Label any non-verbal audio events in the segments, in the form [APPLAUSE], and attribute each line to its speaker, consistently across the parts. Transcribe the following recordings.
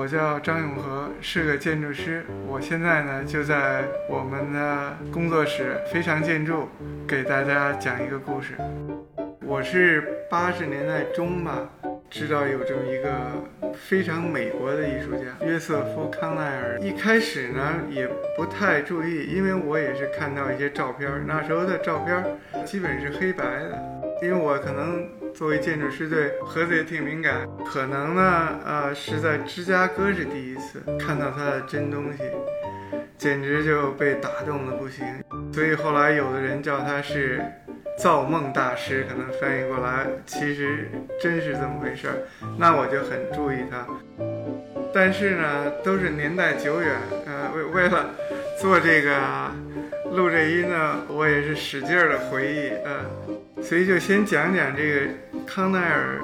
Speaker 1: 我叫张永和，是个建筑师。我现在呢就在我们的工作室非常建筑，给大家讲一个故事。我是八十年代中吧，知道有这么一个非常美国的艺术家约瑟夫康奈尔。一开始呢也不太注意，因为我也是看到一些照片，那时候的照片基本是黑白的，因为我可能。作为建筑师，对盒子也挺敏感。可能呢，呃，是在芝加哥是第一次看到他的真东西，简直就被打动的不行。所以后来有的人叫他是造梦大师，可能翻译过来，其实真是这么回事儿。那我就很注意他。但是呢，都是年代久远，呃，为为了做这个录这音呢，我也是使劲儿的回忆，呃。所以就先讲讲这个康奈尔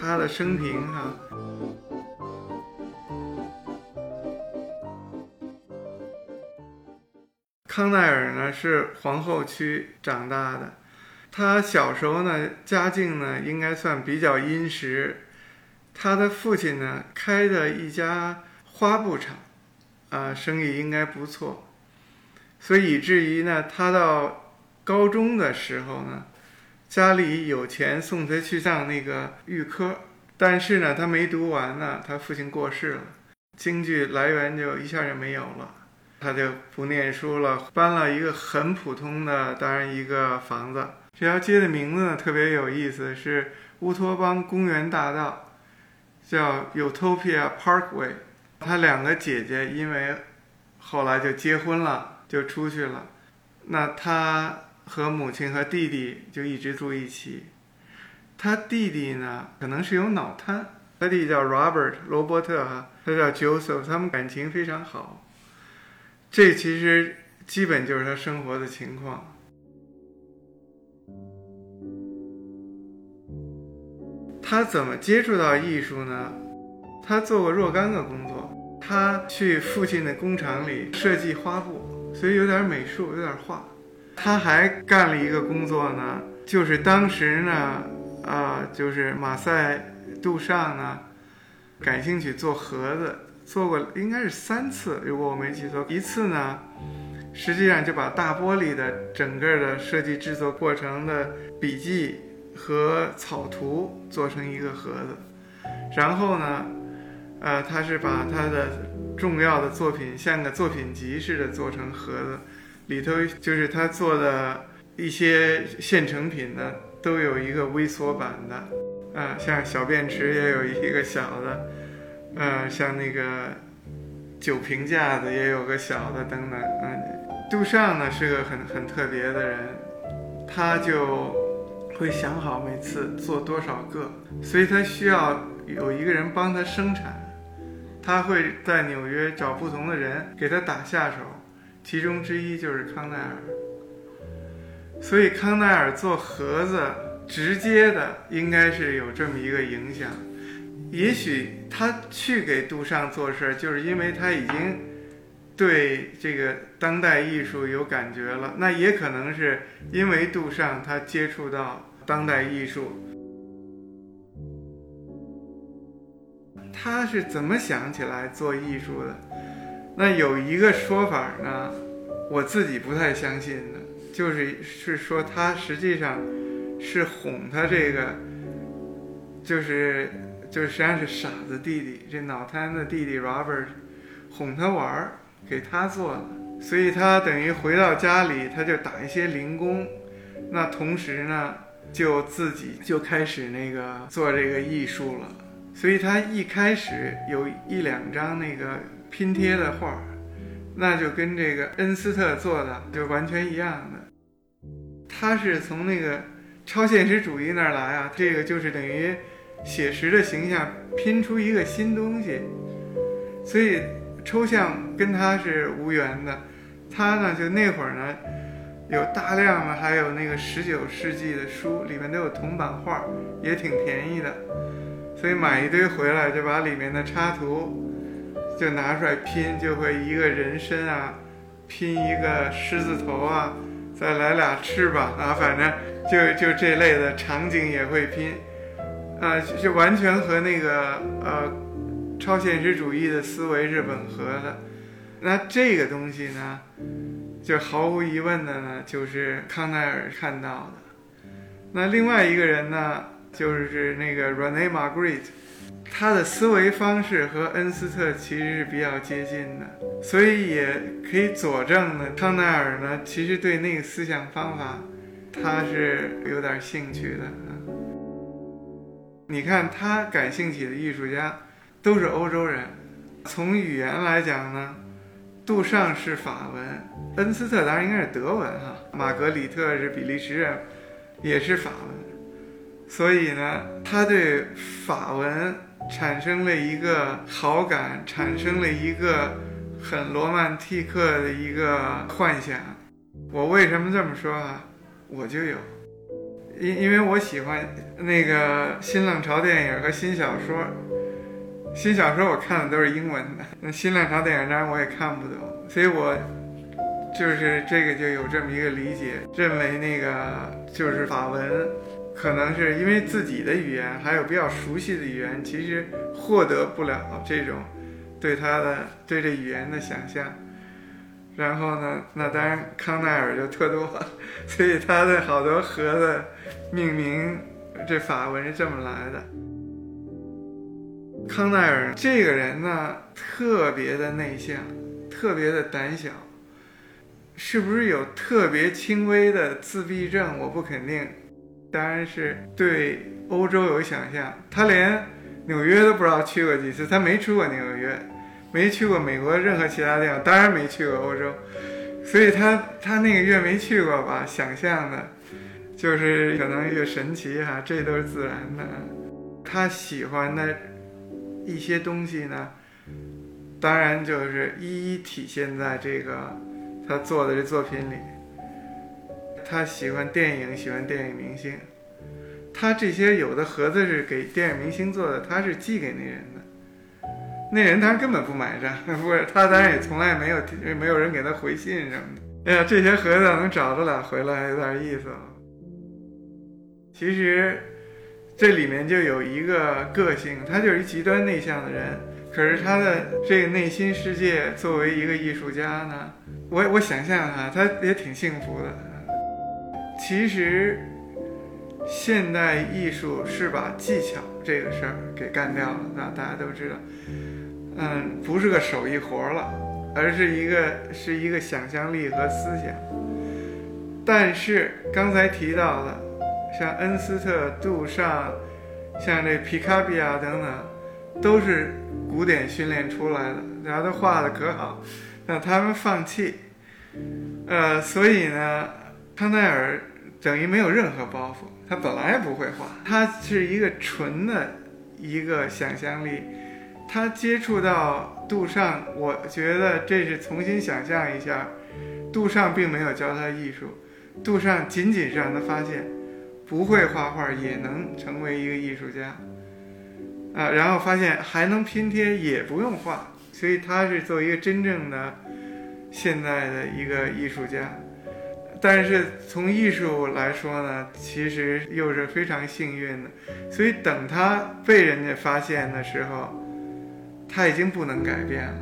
Speaker 1: 他的生平哈。康奈尔呢是皇后区长大的，他小时候呢家境呢应该算比较殷实，他的父亲呢开的一家花布厂，啊生意应该不错，所以以至于呢他到高中的时候呢。家里有钱送他去上那个预科，但是呢，他没读完呢，他父亲过世了，经济来源就一下就没有了，他就不念书了，搬了一个很普通的，当然一个房子。这条街的名字呢特别有意思，是乌托邦公园大道，叫 Utopia Parkway。他两个姐姐因为后来就结婚了，就出去了，那他。和母亲和弟弟就一直住一起。他弟弟呢，可能是有脑瘫。他弟弟叫 Robert 罗伯特哈，他叫 Joseph，他们感情非常好。这其实基本就是他生活的情况。他怎么接触到艺术呢？他做过若干个工作。他去父亲的工厂里设计花布，所以有点美术，有点画。他还干了一个工作呢，就是当时呢，啊，就是马赛杜尚呢，感兴趣做盒子，做过应该是三次，如果我没记错。一次呢，实际上就把大玻璃的整个的设计制作过程的笔记和草图做成一个盒子，然后呢，呃，他是把他的重要的作品像个作品集似的做成盒子。里头就是他做的一些现成品呢，都有一个微缩版的，啊，像小便池也有一个小的，呃，像那个酒瓶架子也有个小的等等，嗯，杜尚呢是个很很特别的人，他就会想好每次做多少个，所以他需要有一个人帮他生产，他会在纽约找不同的人给他打下手。其中之一就是康奈尔，所以康奈尔做盒子，直接的应该是有这么一个影响。也许他去给杜尚做事儿，就是因为他已经对这个当代艺术有感觉了。那也可能是因为杜尚他接触到当代艺术，他是怎么想起来做艺术的？那有一个说法呢，我自己不太相信的，就是是说他实际上是哄他这个，就是就是实际上是傻子弟弟，这脑瘫的弟弟 Robert 哄他玩儿，给他做的，所以他等于回到家里他就打一些零工，那同时呢就自己就开始那个做这个艺术了，所以他一开始有一两张那个。拼贴的画，那就跟这个恩斯特做的就完全一样的。他是从那个超现实主义那儿来啊，这个就是等于写实的形象拼出一个新东西，所以抽象跟他是无缘的。他呢，就那会儿呢，有大量的还有那个十九世纪的书，里面都有铜版画，也挺便宜的，所以买一堆回来就把里面的插图。就拿出来拼，就会一个人身啊，拼一个狮子头啊，再来俩翅膀啊，反正就就这类的场景也会拼，啊，就完全和那个呃超现实主义的思维是吻合的。那这个东西呢，就毫无疑问的呢，就是康奈尔看到的。那另外一个人呢，就是那个 Rene Magritte，他的思维方式和恩斯特其实是比较接近的，所以也可以佐证呢，康奈尔呢，其实对那个思想方法，他是有点兴趣的啊。你看他感兴趣的艺术家都是欧洲人，从语言来讲呢。杜尚是法文，恩斯特当然应该是德文哈，玛格里特是比利时人，也是法文，所以呢，他对法文产生了一个好感，产生了一个很罗曼蒂克的一个幻想。我为什么这么说啊？我就有，因因为我喜欢那个新浪潮电影和新小说。新小说我看的都是英文的，那新浪潮电影当然我也看不懂，所以我就是这个就有这么一个理解，认为那个就是法文，可能是因为自己的语言还有比较熟悉的语言，其实获得不了这种对他的对这语言的想象。然后呢，那当然康奈尔就特多，所以他的好多盒子命名这法文是这么来的。康奈尔这个人呢，特别的内向，特别的胆小，是不是有特别轻微的自闭症？我不肯定，当然是对欧洲有想象。他连纽约都不知道去过几次，他没去过纽约，没去过美国任何其他地方，当然没去过欧洲，所以他他那个月没去过吧，想象的，就是可能越神奇哈，这都是自然的。他喜欢的。一些东西呢，当然就是一一体现在这个他做的这作品里。他喜欢电影，喜欢电影明星。他这些有的盒子是给电影明星做的，他是寄给那人的。那人当然根本不买账，[LAUGHS] 不是他当然也从来没有没有人给他回信什么的。哎呀，这些盒子能找着了回来，有点意思了。其实。这里面就有一个个性，他就是一极端内向的人，可是他的这个内心世界，作为一个艺术家呢，我我想象哈，他也挺幸福的。其实，现代艺术是把技巧这个事儿给干掉了，那大家都知道，嗯，不是个手艺活了，而是一个是一个想象力和思想。但是刚才提到的。像恩斯特、杜尚，像这皮卡比亚等等，都是古典训练出来的，然后都画的可好，让他们放弃。呃，所以呢，康奈尔等于没有任何包袱，他本来不会画，他是一个纯的一个想象力。他接触到杜尚，我觉得这是重新想象一下，杜尚并没有教他艺术，杜尚仅仅是让他发现。不会画画也能成为一个艺术家，啊，然后发现还能拼贴，也不用画，所以他是做一个真正的现在的一个艺术家。但是从艺术来说呢，其实又是非常幸运的。所以等他被人家发现的时候，他已经不能改变了。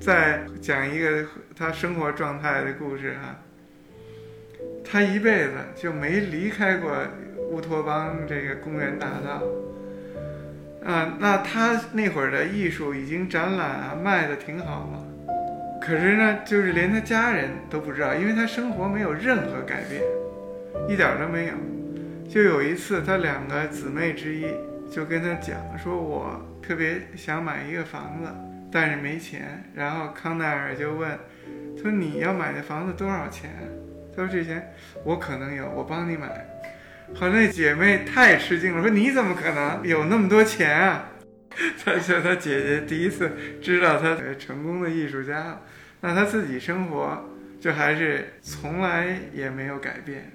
Speaker 1: 再讲一个他生活状态的故事哈。他一辈子就没离开过乌托邦这个公园大道，啊，那他那会儿的艺术已经展览啊卖的挺好了，可是呢，就是连他家人都不知道，因为他生活没有任何改变，一点都没有。就有一次，他两个姊妹之一就跟他讲说：“我特别想买一个房子，但是没钱。”然后康奈尔就问：“说你要买的房子多少钱？”他说：“这钱我可能有，我帮你买。”好，那姐妹太吃惊了，说：“你怎么可能有那么多钱啊？” [LAUGHS] 他说：“他姐姐第一次知道他成功的艺术家，那他自己生活就还是从来也没有改变。”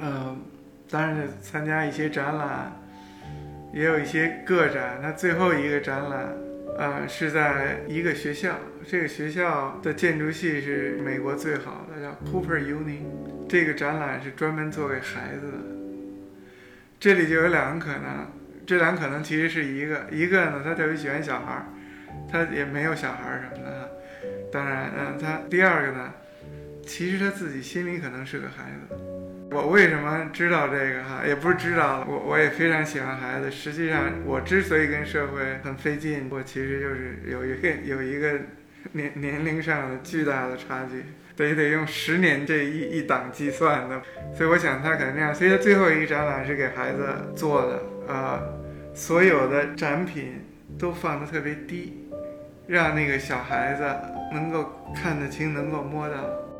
Speaker 1: 嗯，当然参加一些展览，也有一些个展。那最后一个展览。呃，是在一个学校，这个学校的建筑系是美国最好的，叫 Cooper Uni。这个展览是专门做给孩子的。这里就有两个可能，这两可能其实是一个，一个呢，他特别喜欢小孩儿，他也没有小孩儿什么的。当然，嗯，他第二个呢，其实他自己心里可能是个孩子。我为什么知道这个哈？也不是知道了，我我也非常喜欢孩子。实际上，我之所以跟社会很费劲，我其实就是有一个有一个年年龄上的巨大的差距，得得用十年这一一档计算的。所以我想他可能这样。所以他最后一个展览是给孩子做的啊，所有的展品都放的特别低，让那个小孩子能够看得清，能够摸到。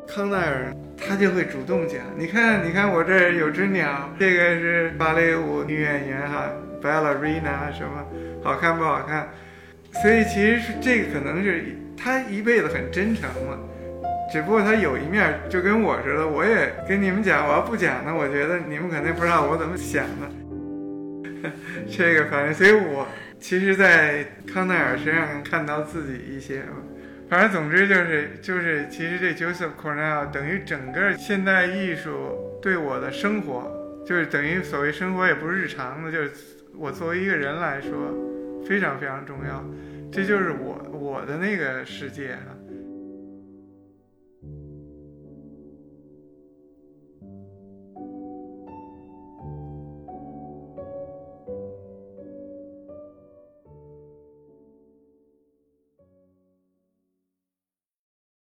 Speaker 1: 康奈尔他就会主动讲，你看，你看我这儿有只鸟，这个是芭蕾舞女演员哈，ballerina 什么，好看不好看？所以其实是这个可能是他一辈子很真诚嘛，只不过他有一面就跟我似的，我也跟你们讲，我要不讲呢，我觉得你们肯定不知道我怎么想的。[LAUGHS] 这个反正，所以我其实，在康奈尔身上看到自己一些。反正总之就是就是，其实这 Joseph Cornell 等于整个现代艺术对我的生活，就是等于所谓生活也不是日常的，就是我作为一个人来说，非常非常重要。这就是我我的那个世界啊。